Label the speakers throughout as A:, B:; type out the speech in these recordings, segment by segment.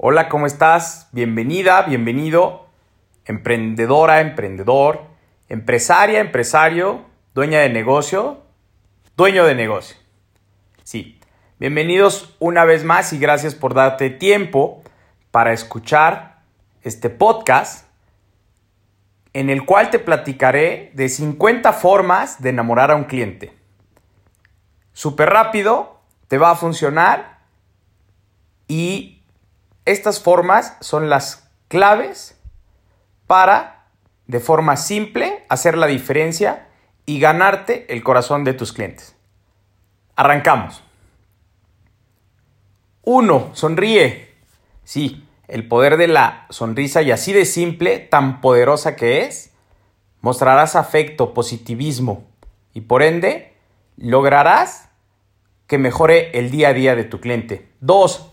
A: Hola, ¿cómo estás? Bienvenida, bienvenido, emprendedora, emprendedor, empresaria, empresario, dueña de negocio, dueño de negocio. Sí, bienvenidos una vez más y gracias por darte tiempo para escuchar este podcast en el cual te platicaré de 50 formas de enamorar a un cliente. Súper rápido, te va a funcionar y estas formas son las claves para, de forma simple, hacer la diferencia y ganarte el corazón de tus clientes. Arrancamos. 1. Sonríe. Sí, el poder de la sonrisa y así de simple, tan poderosa que es, mostrarás afecto, positivismo y por ende lograrás que mejore el día a día de tu cliente. 2.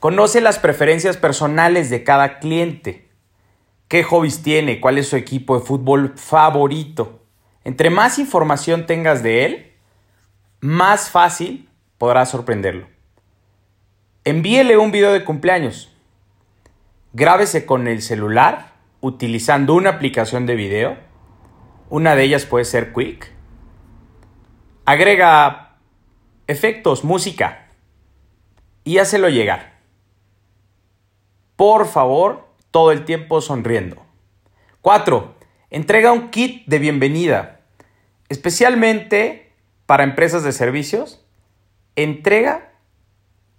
A: Conoce las preferencias personales de cada cliente. ¿Qué hobbies tiene? ¿Cuál es su equipo de fútbol favorito? Entre más información tengas de él, más fácil podrás sorprenderlo. Envíele un video de cumpleaños. Grábese con el celular utilizando una aplicación de video. Una de ellas puede ser Quick. Agrega efectos, música y hácelo llegar. Por favor, todo el tiempo sonriendo. 4. Entrega un kit de bienvenida. Especialmente para empresas de servicios, entrega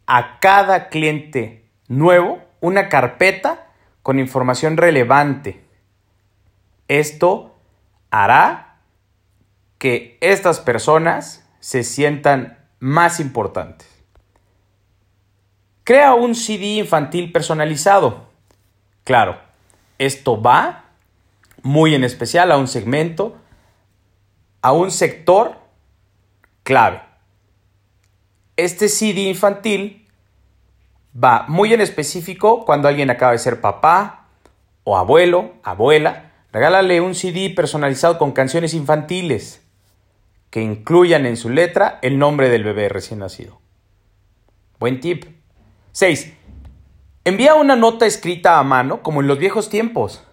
A: a cada cliente nuevo una carpeta con información relevante. Esto hará que estas personas se sientan más importantes. Crea un CD infantil personalizado. Claro, esto va muy en especial a un segmento, a un sector clave. Este CD infantil va muy en específico cuando alguien acaba de ser papá o abuelo, abuela. Regálale un CD personalizado con canciones infantiles que incluyan en su letra el nombre del bebé recién nacido. Buen tip. 6. Envía una nota escrita a mano como en los viejos tiempos.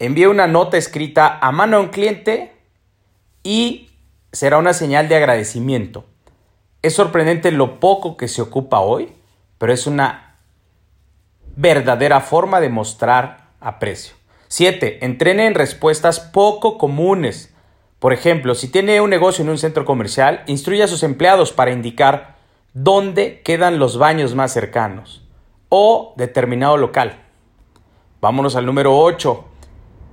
A: Envía una nota escrita a mano a un cliente y será una señal de agradecimiento. Es sorprendente lo poco que se ocupa hoy, pero es una verdadera forma de mostrar aprecio. 7. Entrene en respuestas poco comunes. Por ejemplo, si tiene un negocio en un centro comercial, instruya a sus empleados para indicar dónde quedan los baños más cercanos o determinado local. Vámonos al número 8.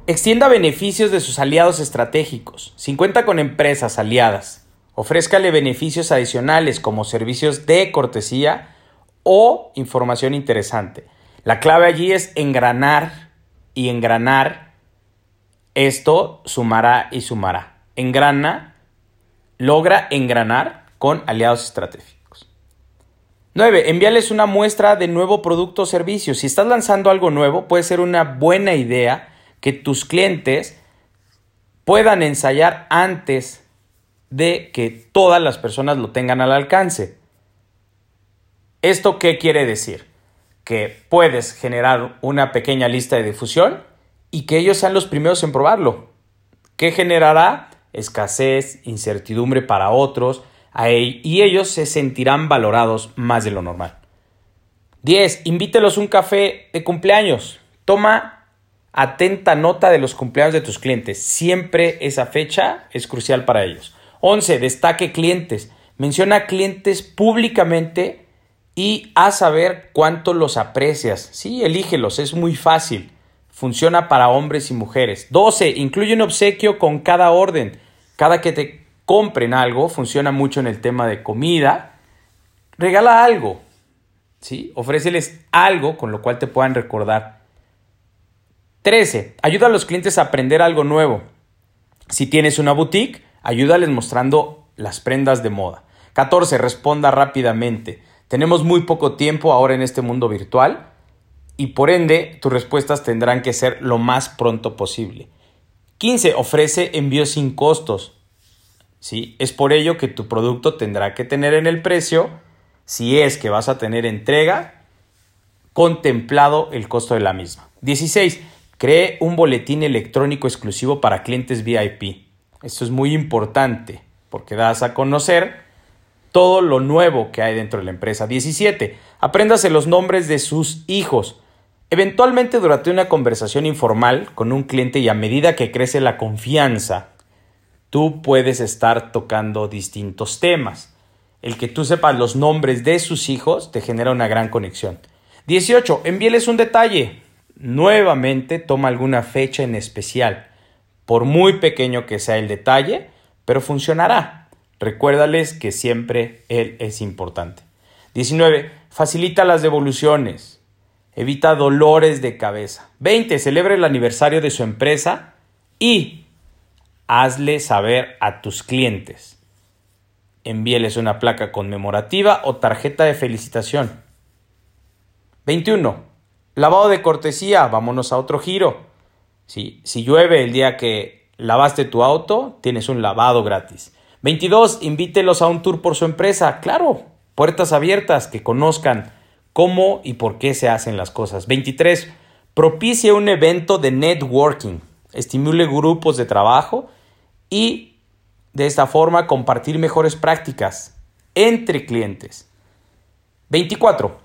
A: Extienda beneficios de sus aliados estratégicos. Si cuenta con empresas aliadas, ofrézcale beneficios adicionales como servicios de cortesía o información interesante. La clave allí es engranar y engranar. Esto sumará y sumará. Engrana, logra engranar con aliados estratégicos. 9. Envíales una muestra de nuevo producto o servicio. Si estás lanzando algo nuevo, puede ser una buena idea que tus clientes puedan ensayar antes de que todas las personas lo tengan al alcance. ¿Esto qué quiere decir? que puedes generar una pequeña lista de difusión y que ellos sean los primeros en probarlo. ¿Qué generará? Escasez, incertidumbre para otros y ellos se sentirán valorados más de lo normal. 10. Invítelos un café de cumpleaños. Toma atenta nota de los cumpleaños de tus clientes. Siempre esa fecha es crucial para ellos. 11. Destaque clientes. Menciona clientes públicamente y a saber cuánto los aprecias. Sí, elígelos, es muy fácil. Funciona para hombres y mujeres. 12. Incluye un obsequio con cada orden. Cada que te compren algo, funciona mucho en el tema de comida. Regala algo. ¿Sí? Ofréceles algo con lo cual te puedan recordar. 13. Ayuda a los clientes a aprender algo nuevo. Si tienes una boutique, ayúdales mostrando las prendas de moda. 14. Responda rápidamente. Tenemos muy poco tiempo ahora en este mundo virtual y por ende tus respuestas tendrán que ser lo más pronto posible. 15. Ofrece envío sin costos. ¿Sí? Es por ello que tu producto tendrá que tener en el precio, si es que vas a tener entrega, contemplado el costo de la misma. 16. Cree un boletín electrónico exclusivo para clientes VIP. Esto es muy importante porque das a conocer todo lo nuevo que hay dentro de la empresa. 17. Apréndase los nombres de sus hijos. Eventualmente durante una conversación informal con un cliente y a medida que crece la confianza, tú puedes estar tocando distintos temas. El que tú sepas los nombres de sus hijos te genera una gran conexión. 18. Envíeles un detalle. Nuevamente toma alguna fecha en especial. Por muy pequeño que sea el detalle, pero funcionará. Recuérdales que siempre él es importante. 19. Facilita las devoluciones. Evita dolores de cabeza. 20. Celebre el aniversario de su empresa y hazle saber a tus clientes. Envíeles una placa conmemorativa o tarjeta de felicitación. 21. Lavado de cortesía. Vámonos a otro giro. Si, si llueve el día que lavaste tu auto, tienes un lavado gratis. 22. Invítelos a un tour por su empresa. Claro, puertas abiertas, que conozcan cómo y por qué se hacen las cosas. 23. Propicie un evento de networking. Estimule grupos de trabajo y de esta forma compartir mejores prácticas entre clientes. 24.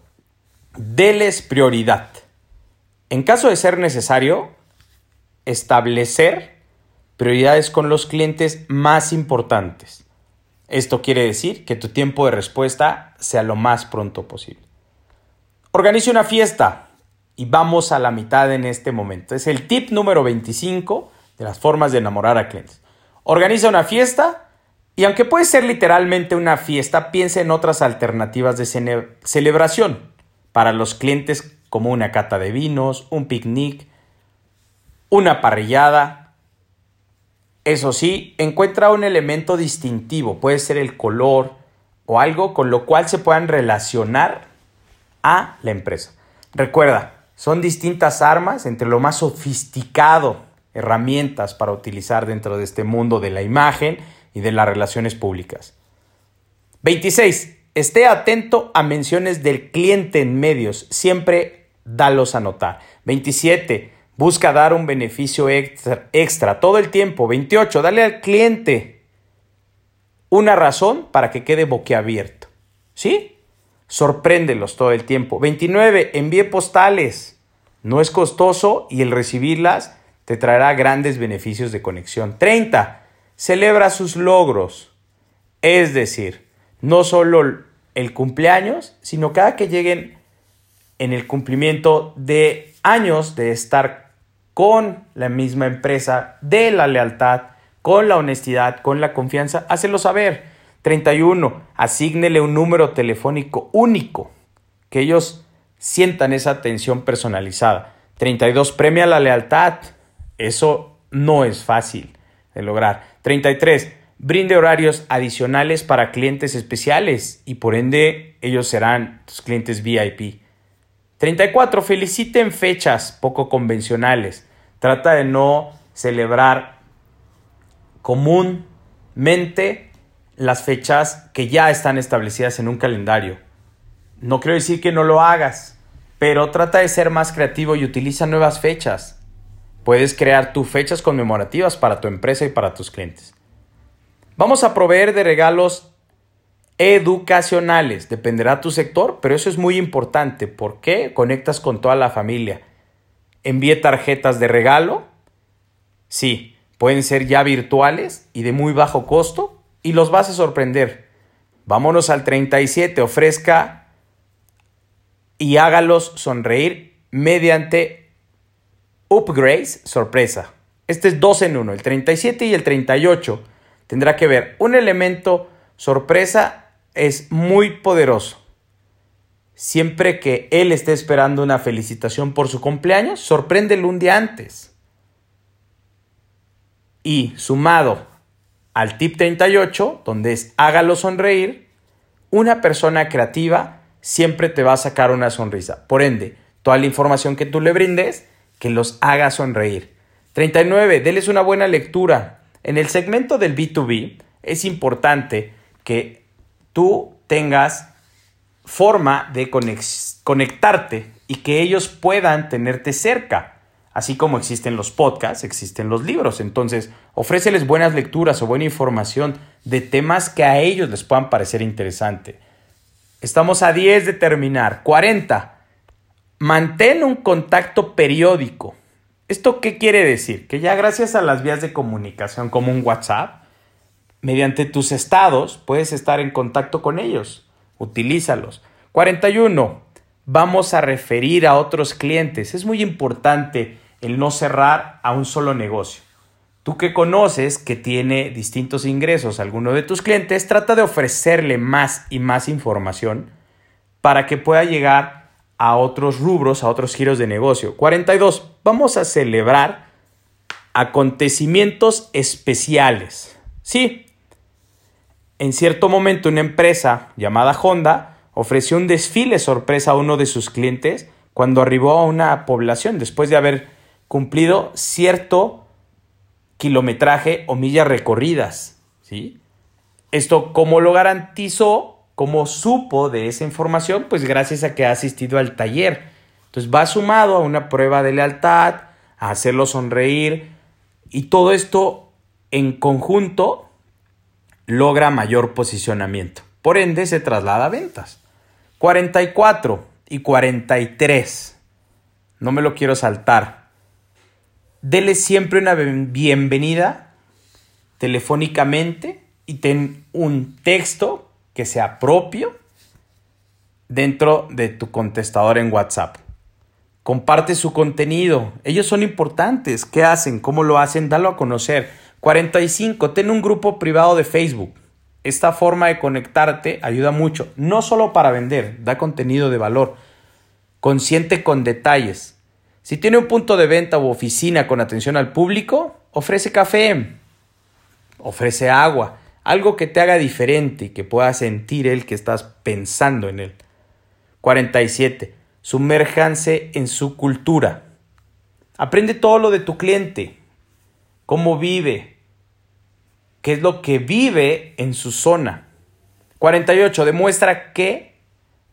A: Deles prioridad. En caso de ser necesario, establecer prioridades con los clientes más importantes. Esto quiere decir que tu tiempo de respuesta sea lo más pronto posible. Organice una fiesta y vamos a la mitad en este momento. Es el tip número 25 de las formas de enamorar a clientes. Organiza una fiesta y aunque puede ser literalmente una fiesta, piensa en otras alternativas de celebración para los clientes como una cata de vinos, un picnic, una parrillada, eso sí, encuentra un elemento distintivo, puede ser el color o algo con lo cual se puedan relacionar a la empresa. Recuerda, son distintas armas entre lo más sofisticado, herramientas para utilizar dentro de este mundo de la imagen y de las relaciones públicas. 26. Esté atento a menciones del cliente en medios. Siempre dalos a notar. 27. Busca dar un beneficio extra, todo el tiempo. 28. Dale al cliente una razón para que quede boquiabierto. ¿Sí? Sorpréndelos todo el tiempo. 29. Envíe postales. No es costoso y el recibirlas te traerá grandes beneficios de conexión. 30. Celebra sus logros. Es decir, no solo el cumpleaños, sino cada que lleguen en el cumplimiento de años de estar con la misma empresa, de la lealtad, con la honestidad, con la confianza, hácelo saber. 31. Asígnele un número telefónico único, que ellos sientan esa atención personalizada. 32. Premia la lealtad. Eso no es fácil de lograr. 33. Brinde horarios adicionales para clientes especiales y por ende ellos serán tus clientes VIP. 34. Feliciten fechas poco convencionales. Trata de no celebrar comúnmente las fechas que ya están establecidas en un calendario. No quiero decir que no lo hagas, pero trata de ser más creativo y utiliza nuevas fechas. Puedes crear tus fechas conmemorativas para tu empresa y para tus clientes. Vamos a proveer de regalos educacionales. Dependerá tu sector, pero eso es muy importante. ¿Por qué? Conectas con toda la familia. Envíe tarjetas de regalo. Sí, pueden ser ya virtuales y de muy bajo costo y los vas a sorprender. Vámonos al 37. Ofrezca y hágalos sonreír mediante upgrades sorpresa. Este es dos en uno. El 37 y el 38 tendrá que ver un elemento sorpresa es muy poderoso. Siempre que él esté esperando una felicitación por su cumpleaños, sorpréndelo un día antes. Y sumado al tip 38, donde es hágalo sonreír, una persona creativa siempre te va a sacar una sonrisa. Por ende, toda la información que tú le brindes, que los haga sonreír. 39. Deles una buena lectura. En el segmento del B2B es importante que tú tengas forma de conectarte y que ellos puedan tenerte cerca. Así como existen los podcasts, existen los libros. Entonces, ofréceles buenas lecturas o buena información de temas que a ellos les puedan parecer interesante. Estamos a 10 de terminar. 40. Mantén un contacto periódico. ¿Esto qué quiere decir? Que ya gracias a las vías de comunicación como un WhatsApp, mediante tus estados puedes estar en contacto con ellos. Utilízalos. 41. Vamos a referir a otros clientes. Es muy importante el no cerrar a un solo negocio. Tú que conoces que tiene distintos ingresos alguno de tus clientes, trata de ofrecerle más y más información para que pueda llegar a otros rubros, a otros giros de negocio. 42. Vamos a celebrar acontecimientos especiales. Sí, en cierto momento una empresa llamada Honda ofreció un desfile sorpresa a uno de sus clientes cuando arribó a una población después de haber cumplido cierto kilometraje o millas recorridas. ¿sí? Esto, ¿cómo lo garantizó? ¿Cómo supo de esa información? Pues gracias a que ha asistido al taller. Entonces va sumado a una prueba de lealtad, a hacerlo sonreír y todo esto en conjunto logra mayor posicionamiento. Por ende se traslada a ventas. 44 y 43. No me lo quiero saltar dele siempre una bienvenida telefónicamente y ten un texto que sea propio dentro de tu contestador en WhatsApp. Comparte su contenido. Ellos son importantes. ¿Qué hacen? ¿Cómo lo hacen? Dalo a conocer. 45. Ten un grupo privado de Facebook. Esta forma de conectarte ayuda mucho, no solo para vender, da contenido de valor. Consciente con detalles. Si tiene un punto de venta u oficina con atención al público, ofrece café, ofrece agua, algo que te haga diferente y que pueda sentir él que estás pensando en él. 47. Sumérjanse en su cultura. Aprende todo lo de tu cliente, cómo vive, qué es lo que vive en su zona. 48. Demuestra qué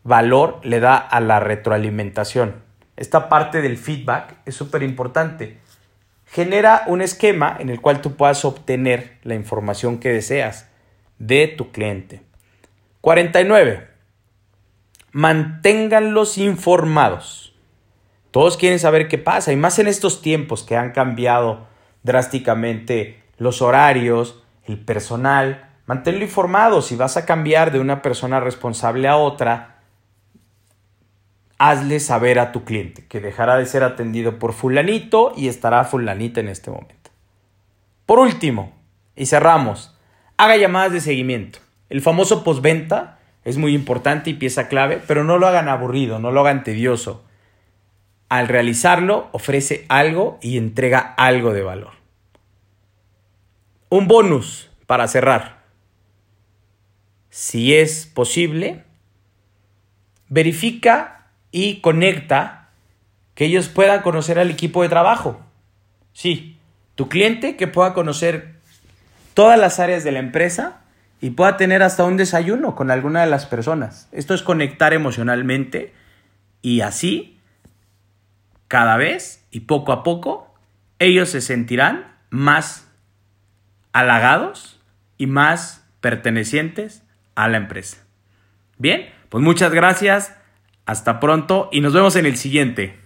A: valor le da a la retroalimentación esta parte del feedback es súper importante. Genera un esquema en el cual tú puedas obtener la información que deseas de tu cliente. 49. Manténganlos informados. Todos quieren saber qué pasa y más en estos tiempos que han cambiado drásticamente los horarios, el personal. Manténlo informado. Si vas a cambiar de una persona responsable a otra, hazle saber a tu cliente que dejará de ser atendido por fulanito y estará fulanita en este momento. Por último, y cerramos, haga llamadas de seguimiento. El famoso postventa es muy importante y pieza clave, pero no lo hagan aburrido, no lo hagan tedioso. Al realizarlo, ofrece algo y entrega algo de valor. Un bonus para cerrar. Si es posible, verifica y conecta que ellos puedan conocer al equipo de trabajo. Sí, tu cliente que pueda conocer todas las áreas de la empresa y pueda tener hasta un desayuno con alguna de las personas. Esto es conectar emocionalmente y así, cada vez y poco a poco, ellos se sentirán más halagados y más pertenecientes a la empresa. Bien, pues muchas gracias. Hasta pronto y nos vemos en el siguiente.